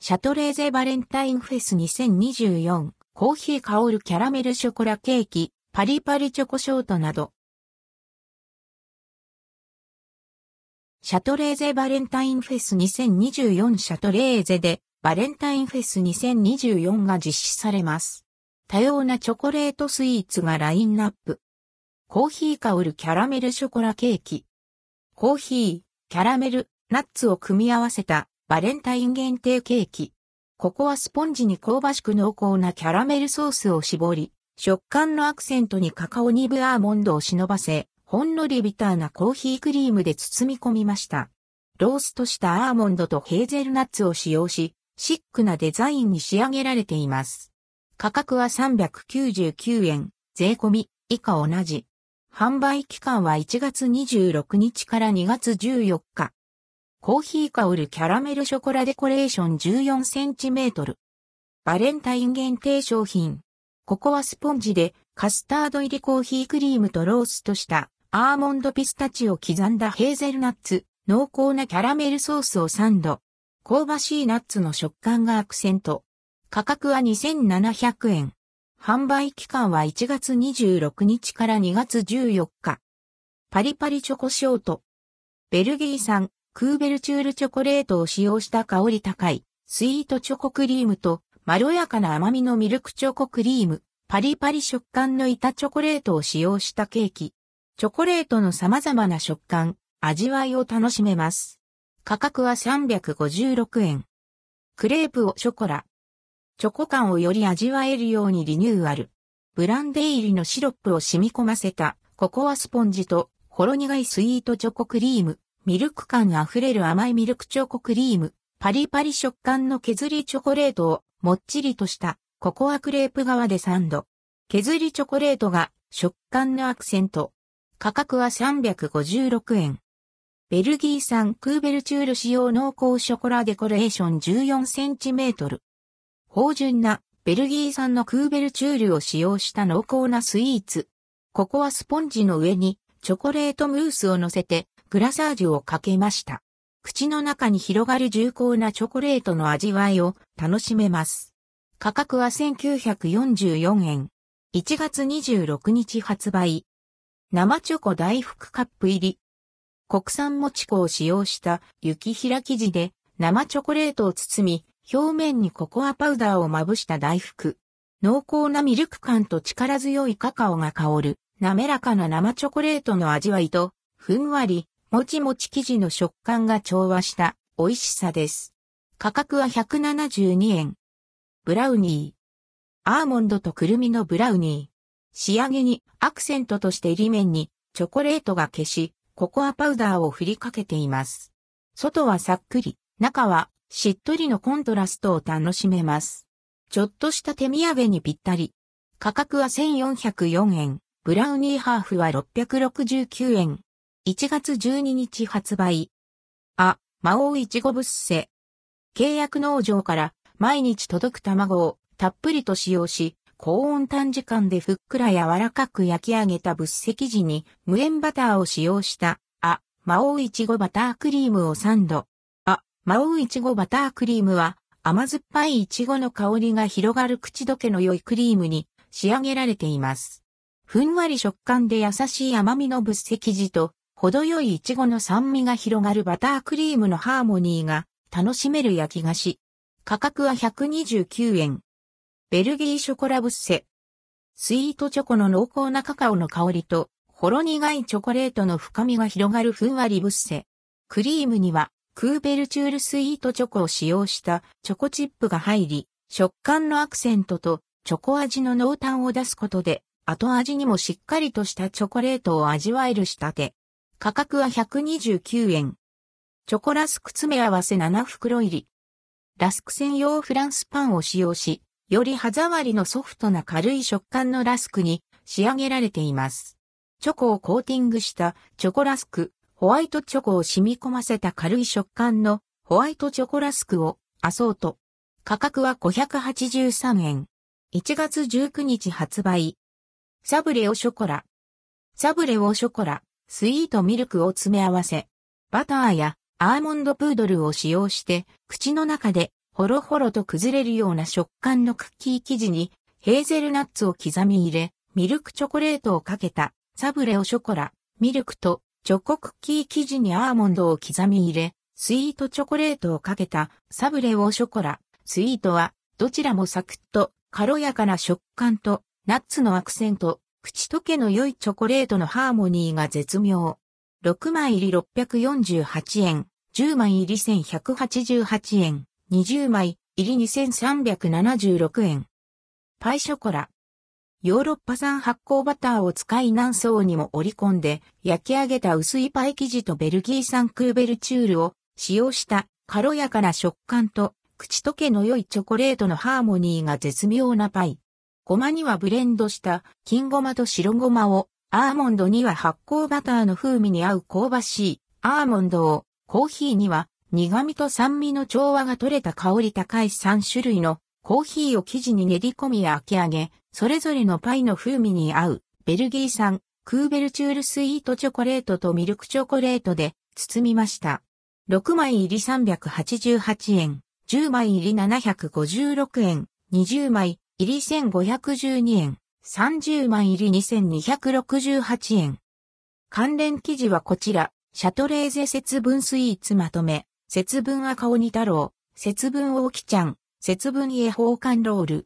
シャトレーゼバレンタインフェス2024、コーヒー香るキャラメルショコラケーキ、パリパリチョコショートなど。シャトレーゼバレンタインフェス2024シャトレーゼでバレンタインフェス2024が実施されます。多様なチョコレートスイーツがラインナップ。コーヒー香るキャラメルショコラケーキ。コーヒー、キャラメル、ナッツを組み合わせたバレンタイン限定ケーキ。ここはスポンジに香ばしく濃厚なキャラメルソースを絞り、食感のアクセントにカカオニブアーモンドを忍ばせ、ほんのりビターなコーヒークリームで包み込みました。ローストしたアーモンドとヘーゼルナッツを使用し、シックなデザインに仕上げられています。価格は399円、税込み、以下同じ。販売期間は1月26日から2月14日。コーヒー香るキャラメルショコラデコレーション14センチメートル。バレンタイン限定商品。ここはスポンジでカスタード入りコーヒークリームとローストしたアーモンドピスタチオ刻んだヘーゼルナッツ、濃厚なキャラメルソースをサンド。香ばしいナッツの食感がアクセント。価格は2700円。販売期間は1月26日から2月14日。パリパリチョコショート。ベルギー産クーベルチュールチョコレートを使用した香り高いスイートチョコクリームとまろやかな甘みのミルクチョコクリーム、パリパリ食感の板チョコレートを使用したケーキ。チョコレートの様々な食感、味わいを楽しめます。価格は356円。クレープをショコラ。チョコ感をより味わえるようにリニューアル。ブランデー入りのシロップを染み込ませたココアスポンジとほろ苦いスイートチョコクリーム。ミルク感あふれる甘いミルクチョコクリーム、パリパリ食感の削りチョコレートをもっちりとしたココアクレープ側でサンド。削りチョコレートが食感のアクセント。価格は356円。ベルギー産クーベルチュール使用濃厚ショコラデコレーション14センチメートル。芳醇なベルギー産のクーベルチュールを使用した濃厚なスイーツ。ここはスポンジの上にチョコレートムースを乗せてグラサージュをかけました。口の中に広がる重厚なチョコレートの味わいを楽しめます。価格は1944円。1月26日発売。生チョコ大福カップ入り。国産もち粉を使用した雪平生地で生チョコレートを包み、表面にココアパウダーをまぶした大福。濃厚なミルク感と力強いカカオが香る滑らかな生チョコレートの味わいと、ふんわりもちもち生地の食感が調和した美味しさです。価格は172円。ブラウニー。アーモンドとくるみのブラウニー。仕上げにアクセントとして入り面にチョコレートが消し、ココアパウダーを振りかけています。外はさっくり、中はしっとりのコントラストを楽しめます。ちょっとした手土産にぴったり。価格は1404円。ブラウニーハーフは669円。1月12日発売。あ、魔王いちごぶっせ。契約農場から毎日届く卵をたっぷりと使用し、高温短時間でふっくら柔らかく焼き上げたぶっせ生地に無塩バターを使用した、あ、魔王いちごバタークリームをサンド。あ、魔王いちごバタークリームは甘酸っぱいいちごの香りが広がる口どけの良いクリームに仕上げられています。ふんわり食感で優しい甘みのぶっせ生地と程よいイチゴの酸味が広がるバタークリームのハーモニーが楽しめる焼き菓子。価格は129円。ベルギーショコラブッセ。スイートチョコの濃厚なカカオの香りと、ほろ苦いチョコレートの深みが広がるふんわりブッセ。クリームには、クーベルチュールスイートチョコを使用したチョコチップが入り、食感のアクセントとチョコ味の濃淡を出すことで、後味にもしっかりとしたチョコレートを味わえる仕立て。価格は129円。チョコラスク詰め合わせ7袋入り。ラスク専用フランスパンを使用し、より歯触りのソフトな軽い食感のラスクに仕上げられています。チョコをコーティングしたチョコラスク、ホワイトチョコを染み込ませた軽い食感のホワイトチョコラスクをアソート。価格は583円。1月19日発売。サブレオショコラ。サブレオショコラ。スイートミルクを詰め合わせ、バターやアーモンドプードルを使用して、口の中でほろほろと崩れるような食感のクッキー生地にヘーゼルナッツを刻み入れ、ミルクチョコレートをかけたサブレオショコラ、ミルクとチョコクッキー生地にアーモンドを刻み入れ、スイートチョコレートをかけたサブレオショコラ、スイートはどちらもサクッと軽やかな食感とナッツのアクセント、口溶けの良いチョコレートのハーモニーが絶妙。6枚入り648円、10枚入り1188円、20枚入り2376円。パイショコラ。ヨーロッパ産発酵バターを使い何層にも織り込んで焼き上げた薄いパイ生地とベルギー産クーベルチュールを使用した軽やかな食感と口溶けの良いチョコレートのハーモニーが絶妙なパイ。ごまにはブレンドした金ごまと白ごまを、アーモンドには発酵バターの風味に合う香ばしいアーモンドを、コーヒーには苦味と酸味の調和が取れた香り高い3種類のコーヒーを生地に練り込み焼き上げ、それぞれのパイの風味に合うベルギー産クーベルチュールスイートチョコレートとミルクチョコレートで包みました。6枚入り388円。10枚入り756円、20枚入り1512円、30万入り2268円。関連記事はこちら、シャトレーゼ節分スイーツまとめ、節分赤鬼太郎、節分大きちゃん、節分家宝冠ロール。